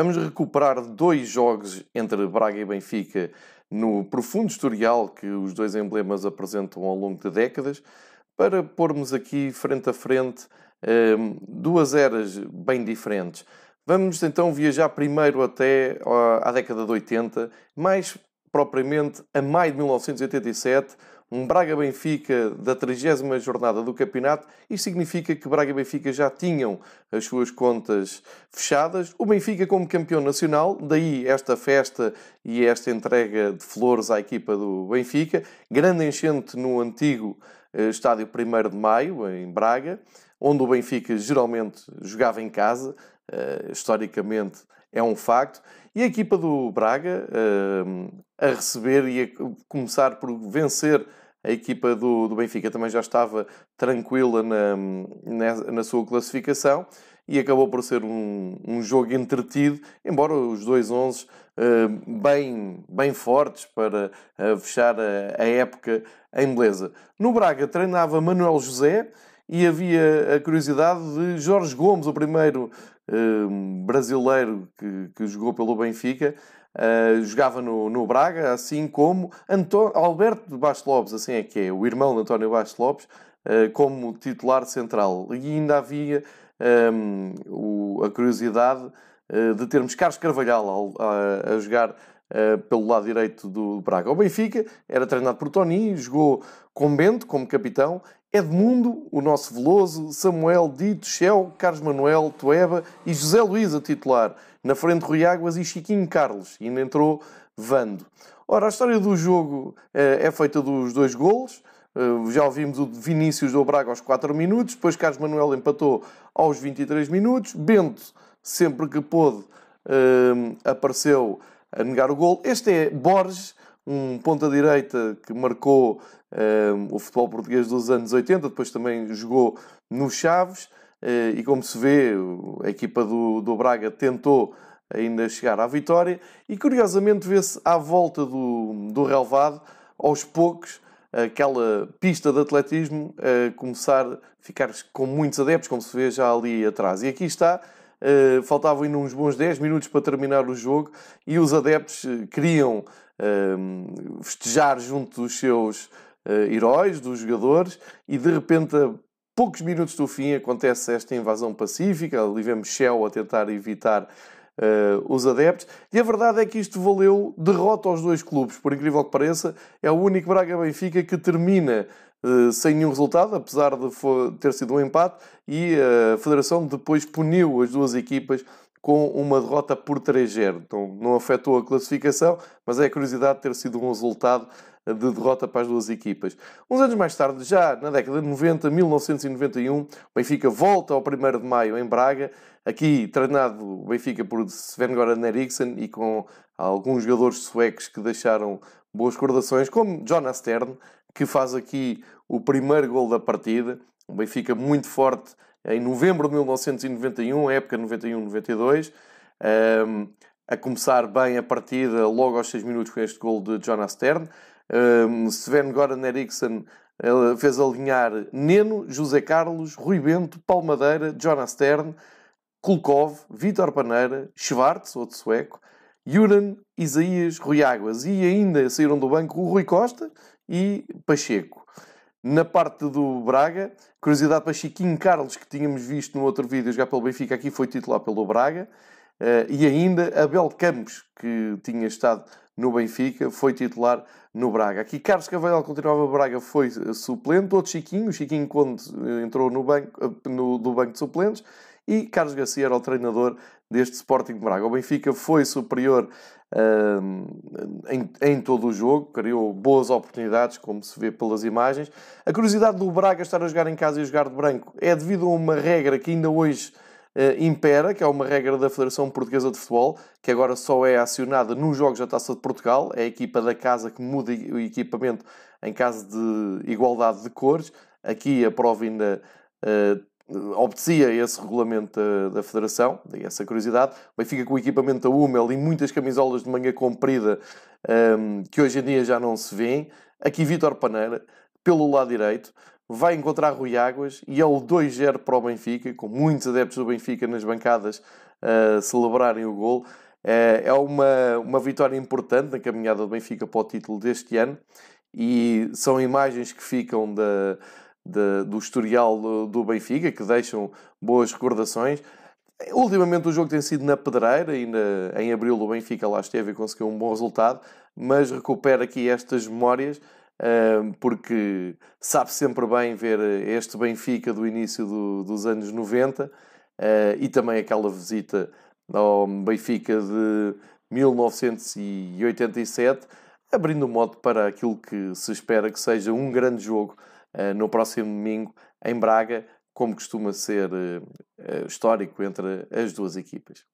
Vamos recuperar dois jogos entre Braga e Benfica no profundo historial que os dois emblemas apresentam ao longo de décadas, para pormos aqui frente a frente ehm, duas eras bem diferentes. Vamos então viajar primeiro até à década de 80, mais propriamente a maio de 1987, um Braga-Benfica da 30 jornada do campeonato. Isto significa que Braga e Benfica já tinham as suas contas fechadas. O Benfica como campeão nacional, daí esta festa e esta entrega de flores à equipa do Benfica. Grande enchente no antigo eh, estádio 1 de Maio, em Braga, onde o Benfica geralmente jogava em casa. Uh, historicamente é um facto. E a equipa do Braga uh, a receber e a começar por vencer a equipa do, do Benfica também já estava tranquila na, na, na sua classificação e acabou por ser um, um jogo entretido, embora os dois 11 uh, bem, bem fortes para uh, fechar a, a, época em beleza. No Braga treinava Manuel José e havia a curiosidade de Jorge Gomes, o primeiro uh, brasileiro que, que jogou pelo Benfica, Uh, jogava no, no Braga, assim como Anto Alberto Bastos Lopes, assim é que é, o irmão de António Bastos Lopes, uh, como titular central. E ainda havia um, o, a curiosidade uh, de termos Carlos Carvalhal a, a jogar pelo lado direito do Braga. O Benfica era treinado por Tony, jogou com Bento como capitão, Edmundo, o nosso Veloso, Samuel, Dito, Shell, Carlos Manuel, Tueba e José Luís a titular. Na frente Rui Águas e Chiquinho Carlos. E ainda entrou Vando. Ora, a história do jogo eh, é feita dos dois golos. Eh, já ouvimos o de Vinícius do Braga aos 4 minutos. Depois Carlos Manuel empatou aos 23 minutos. Bento, sempre que pôde, eh, apareceu a negar o gol. Este é Borges, um ponta-direita que marcou o futebol português dos anos 80. Depois também jogou no Chaves. Eh, e como se vê, a equipa do, do Braga tentou ainda chegar à vitória e curiosamente vê-se à volta do, do relevado, aos poucos, aquela pista de atletismo a começar a ficar com muitos adeptos, como se vê já ali atrás. E aqui está, eh, faltavam ainda uns bons 10 minutos para terminar o jogo e os adeptos eh, queriam festejar junto dos seus heróis, dos jogadores, e de repente poucos minutos do fim acontece esta invasão pacífica, ali vemos Shell a tentar evitar uh, os adeptos, e a verdade é que isto valeu derrota aos dois clubes, por incrível que pareça, é o único Braga-Benfica que termina uh, sem nenhum resultado, apesar de ter sido um empate, e a Federação depois puniu as duas equipas com uma derrota por 3-0. Então não afetou a classificação, mas é a curiosidade de ter sido um resultado de derrota para as duas equipas. Uns anos mais tarde, já na década de 90, 1991, o Benfica volta ao 1 de maio em Braga, aqui treinado o Benfica por Sven-Goran Eriksson e com alguns jogadores suecos que deixaram boas recordações, como Jonas Stern, que faz aqui o primeiro gol da partida. O Benfica muito forte em novembro de 1991, época 91-92. Um, a começar bem a partida logo aos 6 minutos com este gol de Jonas Stern. Um, Sven Goran Eriksson fez alinhar Neno, José Carlos, Rui Bento, Paulo Madeira, Jonas Stern, Kulkov, Vítor Paneira, Schwartz, outro sueco, Juran, Isaías, Rui Águas e ainda saíram do banco o Rui Costa e Pacheco. Na parte do Braga, curiosidade para Chiquinho Carlos, que tínhamos visto no outro vídeo jogar pelo Benfica, aqui foi titular pelo Braga. Uh, e ainda Abel Campos, que tinha estado no Benfica, foi titular no Braga. Aqui Carlos Cavalhal continuava no Braga, foi suplente. Outro Chiquinho, o Chiquinho Conde eh, entrou no banco, eh, no, do banco de suplentes. E Carlos Garcia era o treinador deste Sporting Braga. O Benfica foi superior em, todo o jogo, criou boas oportunidades, como se vê pelas imagens. A curiosidade do Braga estar a jogar em casa e jogar de branco é devido a uma regra que ainda hoje uh, impera, que é uma regra da Federação Portuguesa de Futebol, que agora só é acionada nos Jogos da Taça de Portugal. É a equipa da casa que muda o equipamento em caso de igualdade de cores. Aqui a prova ainda uh, obedecia esse regulamento da, da Federação, e essa curiosidade. O Benfica com o equipamento da Hummel e muitas camisolas de manga comprida um, ehm, que hoje em dia já não se vêem. Aqui Vítor Paneira, pelo lado direito. vai encontrar Rui Águas e é o 2-0 para o Benfica, com muitos adeptos do Benfica nas bancadas a celebrarem o gol. É, é uma, uma vitória importante na caminhada do Benfica para o título deste ano e são imagens que ficam da, da, do historial do, do Benfica, que deixam boas recordações. Ultimamente o jogo tem sido na pedreira e na, em abril o Benfica lá esteve e conseguiu um bom resultado, mas recupera aqui estas memórias porque sabe sempre bem ver este Benfica do início do, dos anos 90 ah, e também aquela visita ao Benfica de 1987, abrindo o modo para aquilo que se espera que seja um grande jogo no próximo domingo em Braga, como costuma ser ah, histórico entre as duas equipas.